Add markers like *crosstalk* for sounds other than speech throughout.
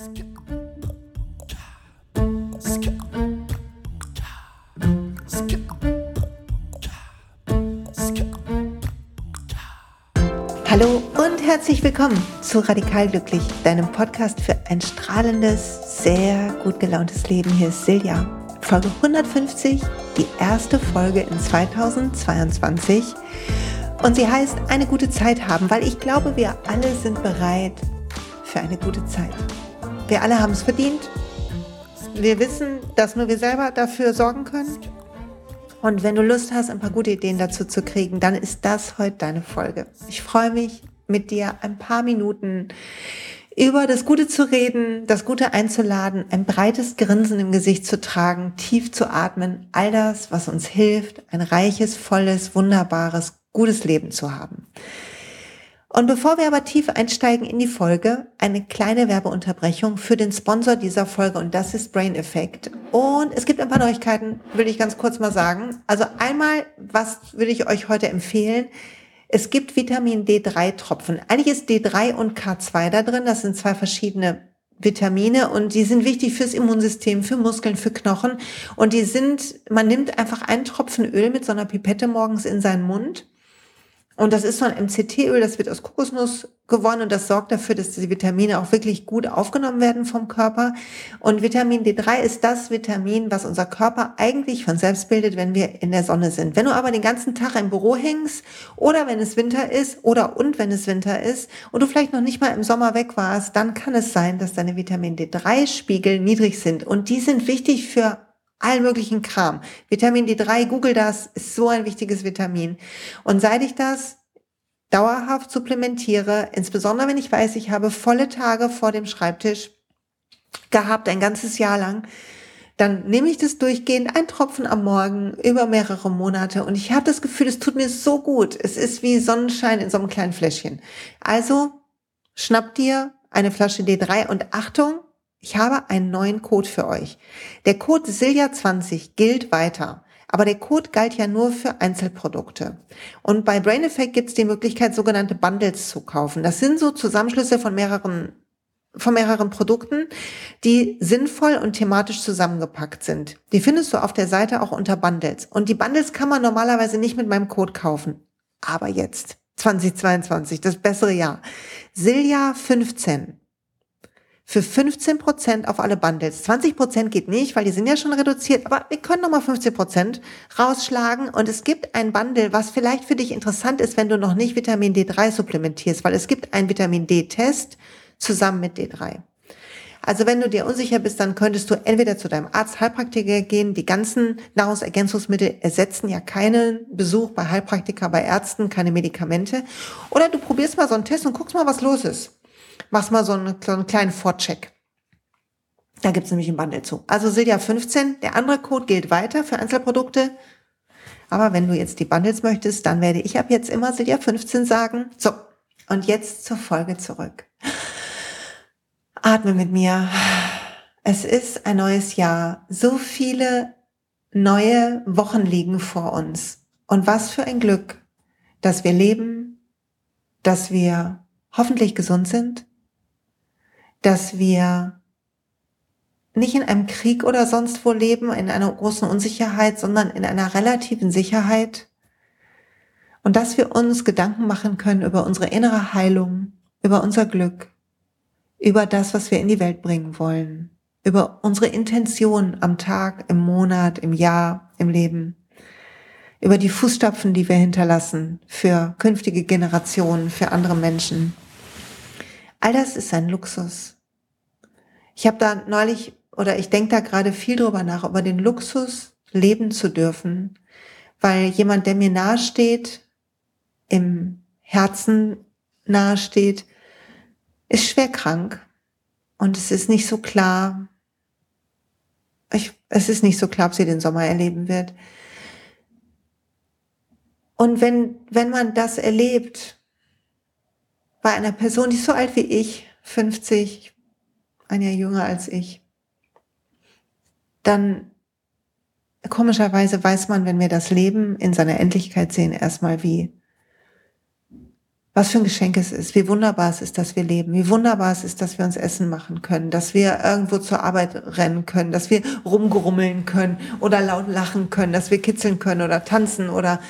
Hallo und herzlich willkommen zu Radikal Glücklich, deinem Podcast für ein strahlendes, sehr gut gelauntes Leben. Hier ist Silja, Folge 150, die erste Folge in 2022. Und sie heißt eine gute Zeit haben, weil ich glaube, wir alle sind bereit für eine gute Zeit. Wir alle haben es verdient. Wir wissen, dass nur wir selber dafür sorgen können. Und wenn du Lust hast, ein paar gute Ideen dazu zu kriegen, dann ist das heute deine Folge. Ich freue mich, mit dir ein paar Minuten über das Gute zu reden, das Gute einzuladen, ein breites Grinsen im Gesicht zu tragen, tief zu atmen, all das, was uns hilft, ein reiches, volles, wunderbares, gutes Leben zu haben. Und bevor wir aber tief einsteigen in die Folge, eine kleine Werbeunterbrechung für den Sponsor dieser Folge und das ist Brain Effect. Und es gibt ein paar Neuigkeiten, will ich ganz kurz mal sagen. Also einmal, was würde ich euch heute empfehlen? Es gibt Vitamin D3 Tropfen. Eigentlich ist D3 und K2 da drin. Das sind zwei verschiedene Vitamine und die sind wichtig fürs Immunsystem, für Muskeln, für Knochen. Und die sind, man nimmt einfach einen Tropfen Öl mit so einer Pipette morgens in seinen Mund und das ist so ein MCT-Öl, das wird aus Kokosnuss gewonnen und das sorgt dafür, dass die Vitamine auch wirklich gut aufgenommen werden vom Körper. Und Vitamin D3 ist das Vitamin, was unser Körper eigentlich von selbst bildet, wenn wir in der Sonne sind. Wenn du aber den ganzen Tag im Büro hängst oder wenn es Winter ist oder und wenn es Winter ist und du vielleicht noch nicht mal im Sommer weg warst, dann kann es sein, dass deine Vitamin D3-Spiegel niedrig sind. Und die sind wichtig für allen möglichen Kram. Vitamin D3, google das, ist so ein wichtiges Vitamin. Und seit ich das dauerhaft supplementiere, insbesondere wenn ich weiß, ich habe volle Tage vor dem Schreibtisch gehabt, ein ganzes Jahr lang, dann nehme ich das durchgehend, ein Tropfen am Morgen über mehrere Monate und ich habe das Gefühl, es tut mir so gut. Es ist wie Sonnenschein in so einem kleinen Fläschchen. Also schnapp dir eine Flasche D3 und Achtung, ich habe einen neuen Code für euch. Der Code Silja20 gilt weiter. Aber der Code galt ja nur für Einzelprodukte. Und bei Brain Effect gibt es die Möglichkeit, sogenannte Bundles zu kaufen. Das sind so Zusammenschlüsse von mehreren von mehreren Produkten, die sinnvoll und thematisch zusammengepackt sind. Die findest du auf der Seite auch unter Bundles. Und die Bundles kann man normalerweise nicht mit meinem Code kaufen. Aber jetzt, 2022, das bessere Jahr. Silja 15 für 15 Prozent auf alle Bundles. 20 Prozent geht nicht, weil die sind ja schon reduziert, aber wir können nochmal 15 Prozent rausschlagen und es gibt ein Bundle, was vielleicht für dich interessant ist, wenn du noch nicht Vitamin D3 supplementierst, weil es gibt einen Vitamin D-Test zusammen mit D3. Also wenn du dir unsicher bist, dann könntest du entweder zu deinem Arzt, Heilpraktiker gehen. Die ganzen Nahrungsergänzungsmittel ersetzen ja keinen Besuch bei Heilpraktiker, bei Ärzten, keine Medikamente. Oder du probierst mal so einen Test und guckst mal, was los ist machst mal so einen, so einen kleinen Vorcheck. Da gibt's nämlich ein Bundle zu. Also Silja 15, der andere Code gilt weiter für Einzelprodukte. Aber wenn du jetzt die Bundles möchtest, dann werde ich ab jetzt immer Silja 15 sagen. So, und jetzt zur Folge zurück. Atme mit mir. Es ist ein neues Jahr. So viele neue Wochen liegen vor uns. Und was für ein Glück, dass wir leben, dass wir hoffentlich gesund sind, dass wir nicht in einem Krieg oder sonst wo leben, in einer großen Unsicherheit, sondern in einer relativen Sicherheit und dass wir uns Gedanken machen können über unsere innere Heilung, über unser Glück, über das, was wir in die Welt bringen wollen, über unsere Intention am Tag, im Monat, im Jahr, im Leben, über die Fußstapfen, die wir hinterlassen für künftige Generationen, für andere Menschen. All das ist ein Luxus. Ich habe da neulich oder ich denke da gerade viel drüber nach, über den Luxus leben zu dürfen, weil jemand, der mir nahesteht, im Herzen nahesteht, ist schwer krank und es ist nicht so klar, ich, es ist nicht so klar, ob sie den Sommer erleben wird. Und wenn, wenn man das erlebt, bei einer Person, die ist so alt wie ich, 50, ein Jahr jünger als ich, dann komischerweise weiß man, wenn wir das Leben in seiner Endlichkeit sehen, erstmal wie, was für ein Geschenk es ist, wie wunderbar es ist, dass wir leben, wie wunderbar es ist, dass wir uns Essen machen können, dass wir irgendwo zur Arbeit rennen können, dass wir rumgrummeln können oder laut lachen können, dass wir kitzeln können oder tanzen oder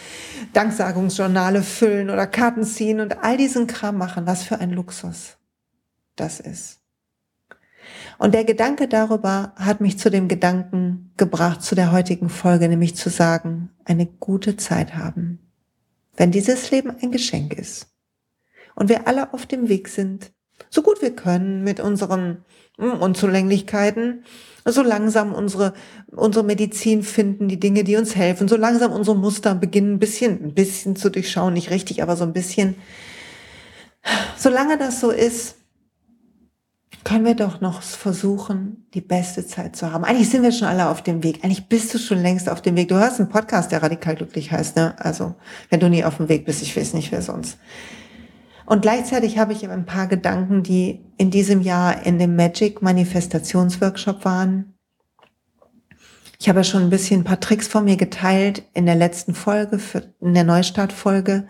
Danksagungsjournale füllen oder Karten ziehen und all diesen Kram machen. Was für ein Luxus das ist. Und der Gedanke darüber hat mich zu dem Gedanken gebracht, zu der heutigen Folge, nämlich zu sagen, eine gute Zeit haben. Wenn dieses Leben ein Geschenk ist und wir alle auf dem Weg sind, so gut wir können mit unseren hm, Unzulänglichkeiten, so langsam unsere, unsere Medizin finden, die Dinge, die uns helfen, so langsam unsere Muster beginnen, ein bisschen, ein bisschen zu durchschauen, nicht richtig, aber so ein bisschen. Solange das so ist, können wir doch noch versuchen, die beste Zeit zu haben. Eigentlich sind wir schon alle auf dem Weg. Eigentlich bist du schon längst auf dem Weg. Du hörst einen Podcast, der radikal glücklich heißt, ne? Also, wenn du nie auf dem Weg bist, ich weiß nicht, wer sonst. Und gleichzeitig habe ich ein paar Gedanken, die in diesem Jahr in dem Magic Manifestationsworkshop waren. Ich habe ja schon ein bisschen ein paar Tricks von mir geteilt in der letzten Folge, in der Neustartfolge.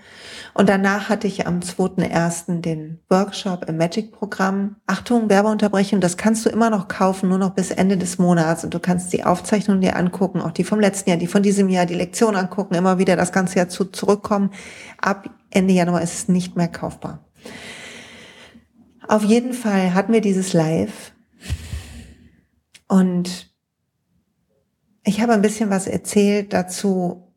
Und danach hatte ich am 2.1. den Workshop im Magic-Programm. Achtung, Werbeunterbrechung, das kannst du immer noch kaufen, nur noch bis Ende des Monats. Und du kannst die Aufzeichnungen dir angucken, auch die vom letzten Jahr, die von diesem Jahr, die Lektion angucken, immer wieder das ganze Jahr zu, zurückkommen. Ab Ende Januar ist es nicht mehr kaufbar. Auf jeden Fall hatten wir dieses Live. Und ich habe ein bisschen was erzählt dazu,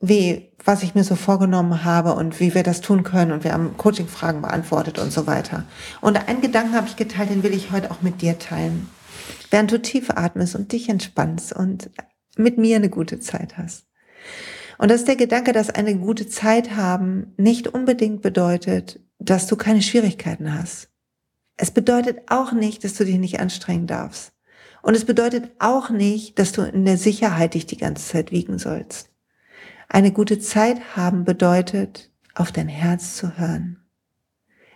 wie, was ich mir so vorgenommen habe und wie wir das tun können. Und wir haben Coaching-Fragen beantwortet und so weiter. Und einen Gedanken habe ich geteilt, den will ich heute auch mit dir teilen. Während du tief atmest und dich entspannst und mit mir eine gute Zeit hast. Und das ist der Gedanke, dass eine gute Zeit haben nicht unbedingt bedeutet, dass du keine Schwierigkeiten hast. Es bedeutet auch nicht, dass du dich nicht anstrengen darfst. Und es bedeutet auch nicht, dass du in der Sicherheit dich die ganze Zeit wiegen sollst. Eine gute Zeit haben bedeutet, auf dein Herz zu hören.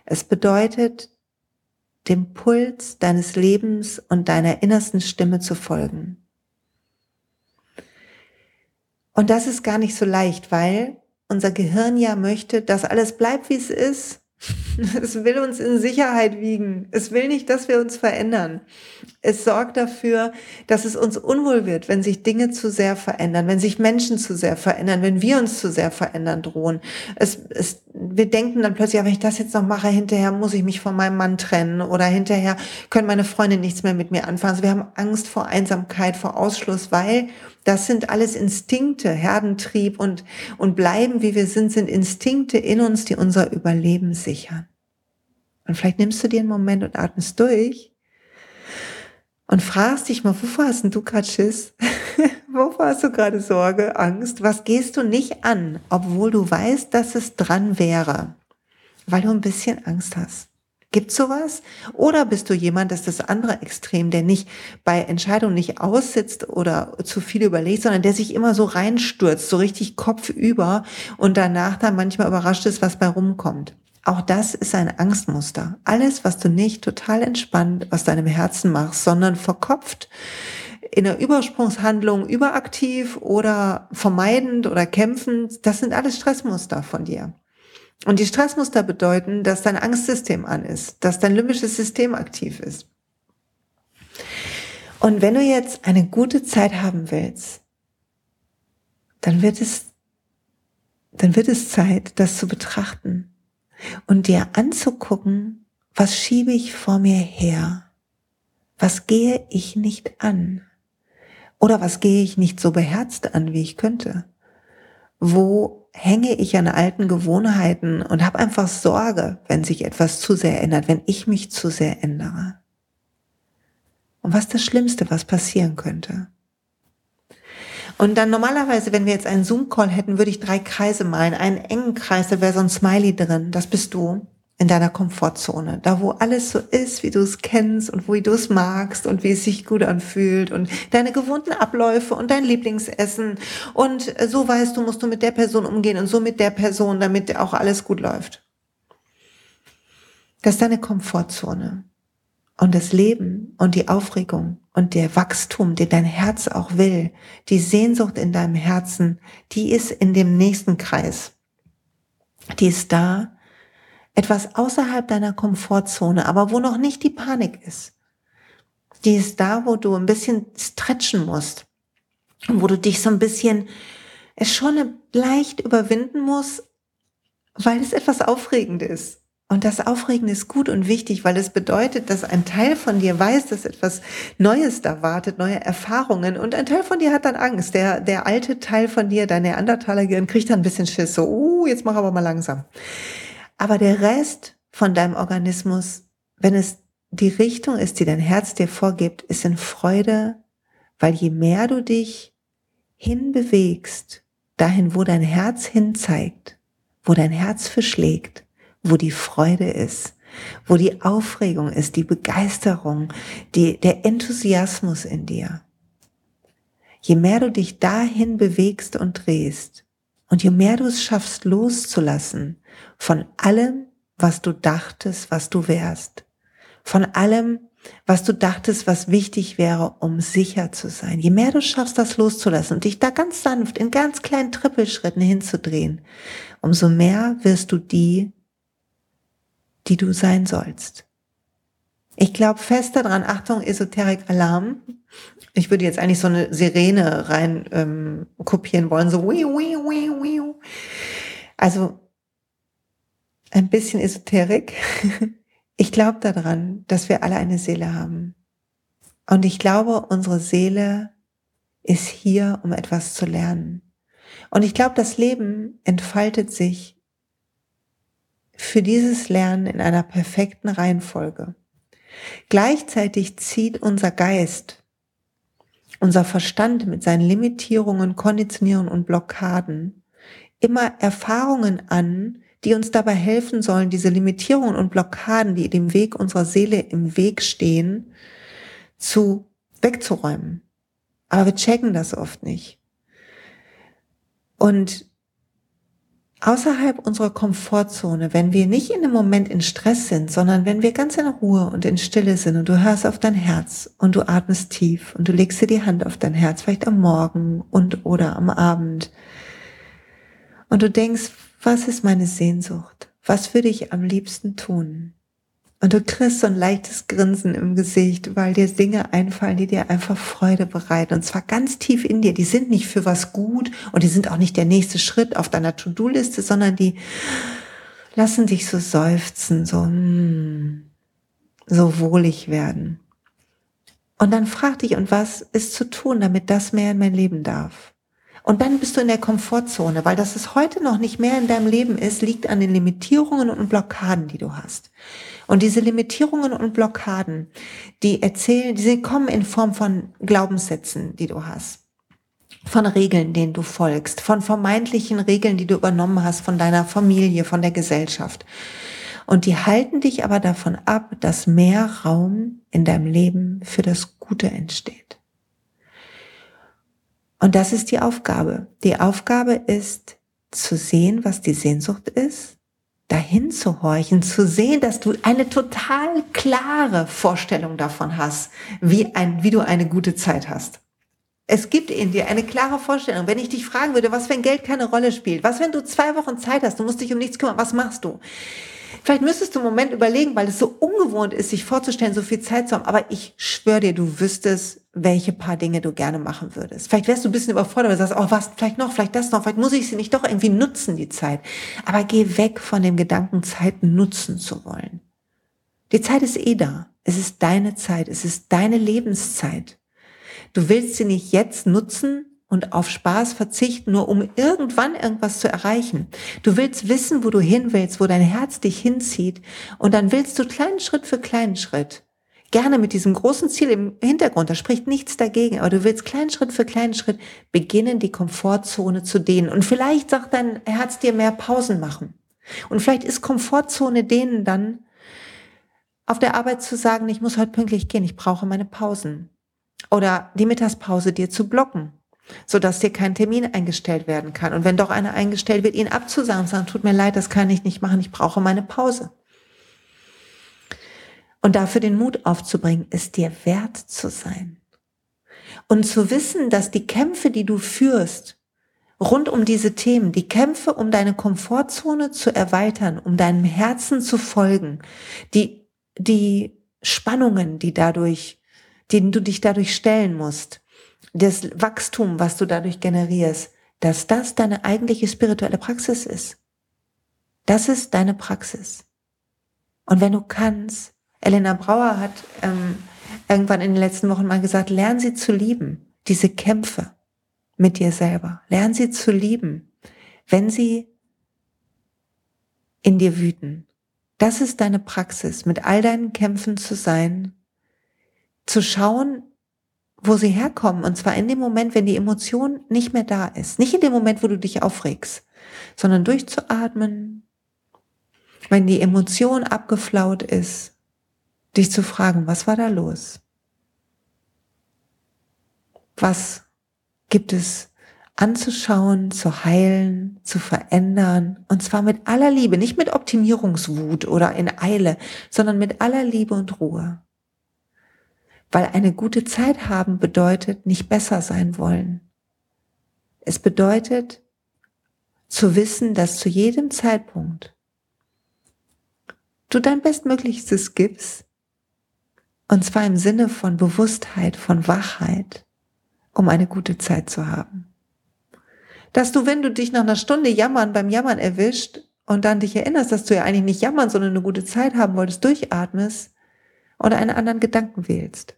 Es bedeutet, dem Puls deines Lebens und deiner innersten Stimme zu folgen. Und das ist gar nicht so leicht, weil unser Gehirn ja möchte, dass alles bleibt, wie es ist *laughs* Es will uns in Sicherheit wiegen. Es will nicht, dass wir uns verändern. Es sorgt dafür, dass es uns unwohl wird, wenn sich Dinge zu sehr verändern, wenn sich Menschen zu sehr verändern, wenn wir uns zu sehr verändern drohen. Es, es, wir denken dann plötzlich, ja, wenn ich das jetzt noch mache, hinterher muss ich mich von meinem Mann trennen oder hinterher können meine Freunde nichts mehr mit mir anfangen. Also wir haben Angst vor Einsamkeit, vor Ausschluss, weil das sind alles Instinkte, Herdentrieb und, und bleiben, wie wir sind, sind Instinkte in uns, die unser Überleben sichern. Und vielleicht nimmst du dir einen Moment und atmest durch und fragst dich mal, wovor hast denn du gerade Schiss? *laughs* wovor hast du gerade Sorge, Angst? Was gehst du nicht an, obwohl du weißt, dass es dran wäre? Weil du ein bisschen Angst hast. Gibt's sowas? Oder bist du jemand, das ist das andere Extrem, der nicht bei Entscheidungen nicht aussitzt oder zu viel überlegt, sondern der sich immer so reinstürzt, so richtig kopfüber und danach dann manchmal überrascht ist, was bei rumkommt. Auch das ist ein Angstmuster. Alles, was du nicht total entspannt aus deinem Herzen machst, sondern verkopft, in der Übersprungshandlung überaktiv oder vermeidend oder kämpfend, das sind alles Stressmuster von dir. Und die Stressmuster bedeuten, dass dein Angstsystem an ist, dass dein limbisches System aktiv ist. Und wenn du jetzt eine gute Zeit haben willst, dann wird es, dann wird es Zeit, das zu betrachten und dir anzugucken, was schiebe ich vor mir her? Was gehe ich nicht an? Oder was gehe ich nicht so beherzt an, wie ich könnte? Wo hänge ich an alten Gewohnheiten und habe einfach Sorge, wenn sich etwas zu sehr ändert, wenn ich mich zu sehr ändere. Und was das Schlimmste, was passieren könnte. Und dann normalerweise, wenn wir jetzt einen Zoom-Call hätten, würde ich drei Kreise malen. Einen engen Kreis, da wäre so ein Smiley drin. Das bist du in deiner Komfortzone, da wo alles so ist, wie du es kennst und wie du es magst und wie es sich gut anfühlt und deine gewohnten Abläufe und dein Lieblingsessen und so weißt du, musst du mit der Person umgehen und so mit der Person, damit auch alles gut läuft. Das ist deine Komfortzone. Und das Leben und die Aufregung und der Wachstum, den dein Herz auch will, die Sehnsucht in deinem Herzen, die ist in dem nächsten Kreis. Die ist da, etwas außerhalb deiner Komfortzone, aber wo noch nicht die Panik ist. Die ist da, wo du ein bisschen stretchen musst und wo du dich so ein bisschen es schon leicht überwinden musst, weil es etwas aufregend ist. Und das Aufregende ist gut und wichtig, weil es bedeutet, dass ein Teil von dir weiß, dass etwas Neues da wartet, neue Erfahrungen. Und ein Teil von dir hat dann Angst. Der, der alte Teil von dir, dein Neandertaler-Gehirn, kriegt dann ein bisschen Schiss. So, uh, jetzt mach aber mal langsam. Aber der Rest von deinem Organismus, wenn es die Richtung ist, die dein Herz dir vorgibt, ist in Freude, weil je mehr du dich hinbewegst, dahin, wo dein Herz hinzeigt, wo dein Herz verschlägt, wo die Freude ist, wo die Aufregung ist, die Begeisterung, die, der Enthusiasmus in dir. Je mehr du dich dahin bewegst und drehst und je mehr du es schaffst loszulassen von allem, was du dachtest, was du wärst, von allem, was du dachtest, was wichtig wäre, um sicher zu sein. Je mehr du schaffst, das loszulassen und dich da ganz sanft in ganz kleinen Trippelschritten hinzudrehen, umso mehr wirst du die die du sein sollst. Ich glaube fest daran, Achtung, Esoterik Alarm. Ich würde jetzt eigentlich so eine Sirene rein ähm, kopieren wollen, so wiu, wiu, wiu, wiu. Also ein bisschen Esoterik. *laughs* Ich glaube daran, dass wir alle eine Seele haben. Und ich glaube, unsere Seele ist hier, um etwas zu lernen. Und ich glaube, das Leben entfaltet sich für dieses Lernen in einer perfekten Reihenfolge. Gleichzeitig zieht unser Geist, unser Verstand mit seinen Limitierungen, Konditionierungen und Blockaden immer Erfahrungen an, die uns dabei helfen sollen, diese Limitierungen und Blockaden, die dem Weg unserer Seele im Weg stehen, zu wegzuräumen. Aber wir checken das oft nicht. Und außerhalb unserer Komfortzone, wenn wir nicht in dem Moment in Stress sind, sondern wenn wir ganz in Ruhe und in Stille sind und du hörst auf dein Herz und du atmest tief und du legst dir die Hand auf dein Herz, vielleicht am Morgen und oder am Abend und du denkst, was ist meine Sehnsucht? Was würde ich am liebsten tun? Und du kriegst so ein leichtes Grinsen im Gesicht, weil dir Dinge einfallen, die dir einfach Freude bereiten. Und zwar ganz tief in dir. Die sind nicht für was gut und die sind auch nicht der nächste Schritt auf deiner To-Do-Liste, sondern die lassen dich so seufzen, so, mm, so wohlig werden. Und dann frag dich, und was ist zu tun, damit das mehr in mein Leben darf? Und dann bist du in der Komfortzone, weil dass es heute noch nicht mehr in deinem Leben ist, liegt an den Limitierungen und Blockaden, die du hast. Und diese Limitierungen und Blockaden, die erzählen, die kommen in Form von Glaubenssätzen, die du hast von Regeln, denen du folgst, von vermeintlichen Regeln, die du übernommen hast von deiner Familie, von der Gesellschaft. Und die halten dich aber davon ab, dass mehr Raum in deinem Leben für das Gute entsteht. Und das ist die Aufgabe. Die Aufgabe ist zu sehen, was die Sehnsucht ist, dahin zu horchen, zu sehen, dass du eine total klare Vorstellung davon hast, wie ein, wie du eine gute Zeit hast. Es gibt in dir eine klare Vorstellung. Wenn ich dich fragen würde, was wenn Geld keine Rolle spielt, was wenn du zwei Wochen Zeit hast, du musst dich um nichts kümmern, was machst du? Vielleicht müsstest du einen Moment überlegen, weil es so ungewohnt ist, sich vorzustellen, so viel Zeit zu haben. Aber ich schwöre dir, du wüsstest, welche paar Dinge du gerne machen würdest. Vielleicht wärst du ein bisschen überfordert, weil du sagst, oh, was, vielleicht noch, vielleicht das noch, vielleicht muss ich sie nicht doch irgendwie nutzen, die Zeit. Aber geh weg von dem Gedanken, Zeit nutzen zu wollen. Die Zeit ist eh da. Es ist deine Zeit. Es ist deine Lebenszeit. Du willst sie nicht jetzt nutzen, und auf Spaß verzichten, nur um irgendwann irgendwas zu erreichen. Du willst wissen, wo du hin willst, wo dein Herz dich hinzieht und dann willst du kleinen Schritt für kleinen Schritt. Gerne mit diesem großen Ziel im Hintergrund, da spricht nichts dagegen, aber du willst kleinen Schritt für kleinen Schritt beginnen, die Komfortzone zu dehnen. Und vielleicht sagt dein Herz dir mehr Pausen machen. Und vielleicht ist Komfortzone dehnen dann, auf der Arbeit zu sagen, ich muss heute pünktlich gehen, ich brauche meine Pausen. Oder die Mittagspause dir zu blocken so dass dir kein Termin eingestellt werden kann. Und wenn doch einer eingestellt wird, ihn abzusagen und sagen, tut mir leid, das kann ich nicht machen, ich brauche meine Pause. Und dafür den Mut aufzubringen, es dir wert zu sein. Und zu wissen, dass die Kämpfe, die du führst, rund um diese Themen, die Kämpfe, um deine Komfortzone zu erweitern, um deinem Herzen zu folgen, die, die Spannungen, die dadurch, denen du dich dadurch stellen musst, das Wachstum, was du dadurch generierst, dass das deine eigentliche spirituelle Praxis ist. Das ist deine Praxis. Und wenn du kannst, Elena Brauer hat ähm, irgendwann in den letzten Wochen mal gesagt, lern sie zu lieben, diese Kämpfe mit dir selber. Lern sie zu lieben, wenn sie in dir wüten. Das ist deine Praxis, mit all deinen Kämpfen zu sein, zu schauen, wo sie herkommen. Und zwar in dem Moment, wenn die Emotion nicht mehr da ist. Nicht in dem Moment, wo du dich aufregst, sondern durchzuatmen, wenn die Emotion abgeflaut ist, dich zu fragen, was war da los? Was gibt es anzuschauen, zu heilen, zu verändern. Und zwar mit aller Liebe, nicht mit Optimierungswut oder in Eile, sondern mit aller Liebe und Ruhe. Weil eine gute Zeit haben bedeutet nicht besser sein wollen. Es bedeutet zu wissen, dass zu jedem Zeitpunkt du dein Bestmöglichstes gibst. Und zwar im Sinne von Bewusstheit, von Wachheit um eine gute Zeit zu haben. Dass du, wenn du dich nach einer Stunde Jammern beim Jammern erwischt und dann dich erinnerst, dass du ja eigentlich nicht jammern, sondern eine gute Zeit haben wolltest, durchatmest oder einen anderen Gedanken wählst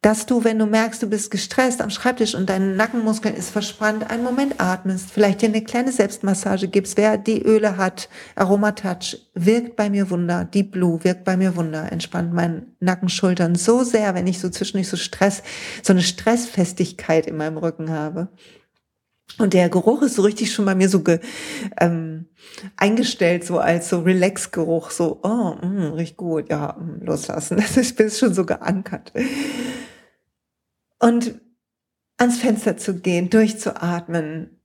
dass du, wenn du merkst, du bist gestresst am Schreibtisch und dein Nackenmuskel ist verspannt, einen Moment atmest, vielleicht dir eine kleine Selbstmassage gibst. Wer die Öle hat, Aromatouch, wirkt bei mir Wunder. Deep Blue wirkt bei mir Wunder, entspannt meinen Nackenschultern so sehr, wenn ich so zwischendurch so Stress, so eine Stressfestigkeit in meinem Rücken habe. Und der Geruch ist so richtig schon bei mir so ge, ähm, eingestellt, so als so Relax-Geruch, so, oh, mh, riecht gut, ja, mh, loslassen. Das ist, ist schon so geankert. Und ans Fenster zu gehen, durchzuatmen,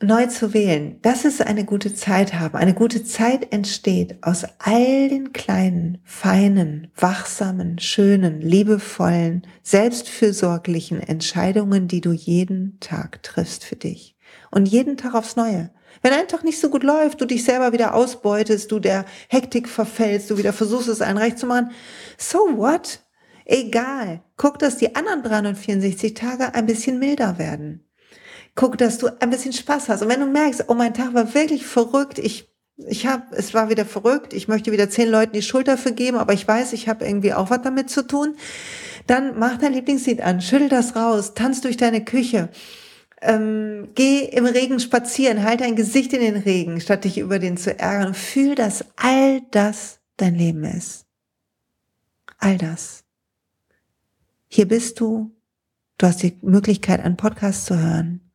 neu zu wählen, das ist eine gute Zeit haben. Eine gute Zeit entsteht aus all den kleinen, feinen, wachsamen, schönen, liebevollen, selbstfürsorglichen Entscheidungen, die du jeden Tag triffst für dich. Und jeden Tag aufs Neue. Wenn ein Tag nicht so gut läuft, du dich selber wieder ausbeutest, du der Hektik verfällst, du wieder versuchst, es allen recht zu machen, so what? Egal. Guck, dass die anderen 364 Tage ein bisschen milder werden. Guck, dass du ein bisschen Spaß hast. Und wenn du merkst, oh, mein Tag war wirklich verrückt, ich ich habe, es war wieder verrückt, ich möchte wieder zehn Leuten die Schulter vergeben, aber ich weiß, ich habe irgendwie auch was damit zu tun, dann mach dein Lieblingslied an, schüttel das raus, tanz durch deine Küche, ähm, geh im Regen spazieren, halt dein Gesicht in den Regen, statt dich über den zu ärgern. Fühl, dass all das dein Leben ist. All das. Hier bist du. Du hast die Möglichkeit, einen Podcast zu hören.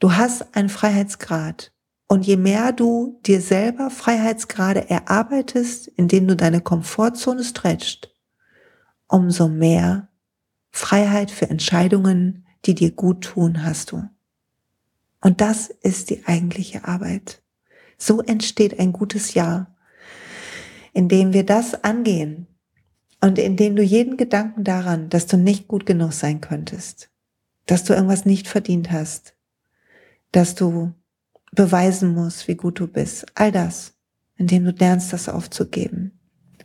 Du hast einen Freiheitsgrad. Und je mehr du dir selber Freiheitsgrade erarbeitest, indem du deine Komfortzone stretcht, umso mehr Freiheit für Entscheidungen, die dir gut tun, hast du. Und das ist die eigentliche Arbeit. So entsteht ein gutes Jahr, indem wir das angehen, und indem du jeden Gedanken daran, dass du nicht gut genug sein könntest, dass du irgendwas nicht verdient hast, dass du beweisen musst, wie gut du bist, all das, indem du lernst, das aufzugeben,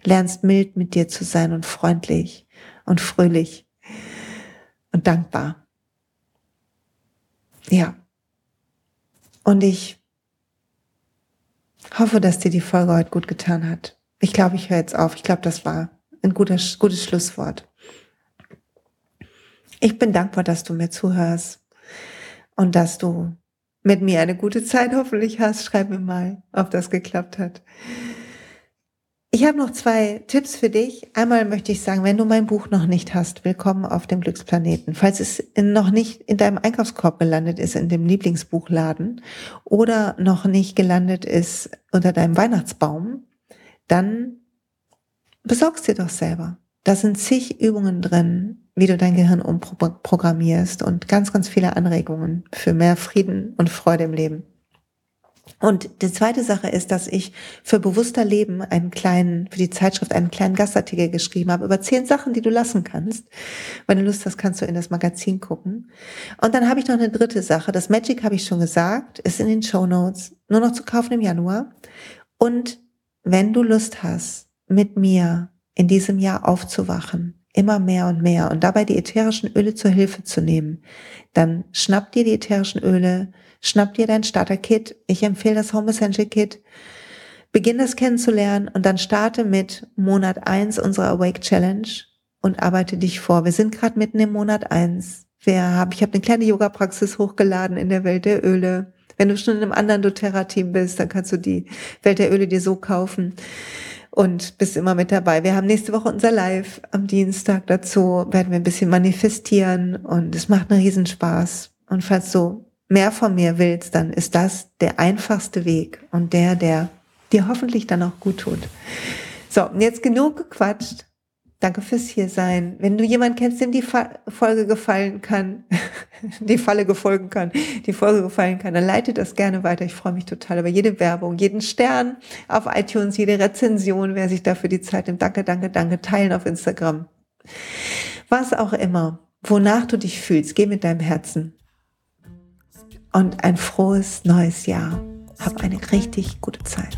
lernst mild mit dir zu sein und freundlich und fröhlich und dankbar. Ja. Und ich hoffe, dass dir die Folge heute gut getan hat. Ich glaube, ich höre jetzt auf. Ich glaube, das war ein gutes, gutes Schlusswort. Ich bin dankbar, dass du mir zuhörst und dass du mit mir eine gute Zeit hoffentlich hast. Schreib mir mal, ob das geklappt hat. Ich habe noch zwei Tipps für dich. Einmal möchte ich sagen, wenn du mein Buch noch nicht hast, willkommen auf dem Glücksplaneten. Falls es noch nicht in deinem Einkaufskorb gelandet ist, in dem Lieblingsbuchladen oder noch nicht gelandet ist unter deinem Weihnachtsbaum, dann besorgst dir doch selber. Da sind zig Übungen drin, wie du dein Gehirn umprogrammierst und ganz, ganz viele Anregungen für mehr Frieden und Freude im Leben. Und die zweite Sache ist, dass ich für bewusster Leben einen kleinen, für die Zeitschrift einen kleinen Gastartikel geschrieben habe über zehn Sachen, die du lassen kannst. Wenn du Lust hast, kannst du in das Magazin gucken. Und dann habe ich noch eine dritte Sache. Das Magic habe ich schon gesagt, ist in den Show Notes, nur noch zu kaufen im Januar. Und wenn du Lust hast, mit mir in diesem Jahr aufzuwachen, immer mehr und mehr und dabei die ätherischen Öle zur Hilfe zu nehmen, dann schnapp dir die ätherischen Öle, schnapp dir dein Starter-Kit. Ich empfehle das Home Essential Kit. Beginn das kennenzulernen und dann starte mit Monat eins unserer Awake Challenge und arbeite dich vor. Wir sind gerade mitten im Monat eins. Wir haben, ich habe eine kleine Yoga-Praxis hochgeladen in der Welt der Öle. Wenn du schon in einem anderen doTERRA-Team bist, dann kannst du die Welt der Öle dir so kaufen und bist immer mit dabei. Wir haben nächste Woche unser Live am Dienstag dazu, werden wir ein bisschen manifestieren und es macht einen Riesenspaß. Und falls du mehr von mir willst, dann ist das der einfachste Weg und der, der dir hoffentlich dann auch gut tut. So, und jetzt genug gequatscht. Danke fürs hier sein. Wenn du jemanden kennst, dem die Folge gefallen kann, *laughs* die Falle gefolgen kann, die Folge gefallen kann, dann leite das gerne weiter. Ich freue mich total über jede Werbung, jeden Stern auf iTunes, jede Rezension, wer sich dafür die Zeit nimmt. Danke, danke, danke. Teilen auf Instagram. Was auch immer, wonach du dich fühlst, geh mit deinem Herzen. Und ein frohes neues Jahr. Hab eine richtig gute Zeit.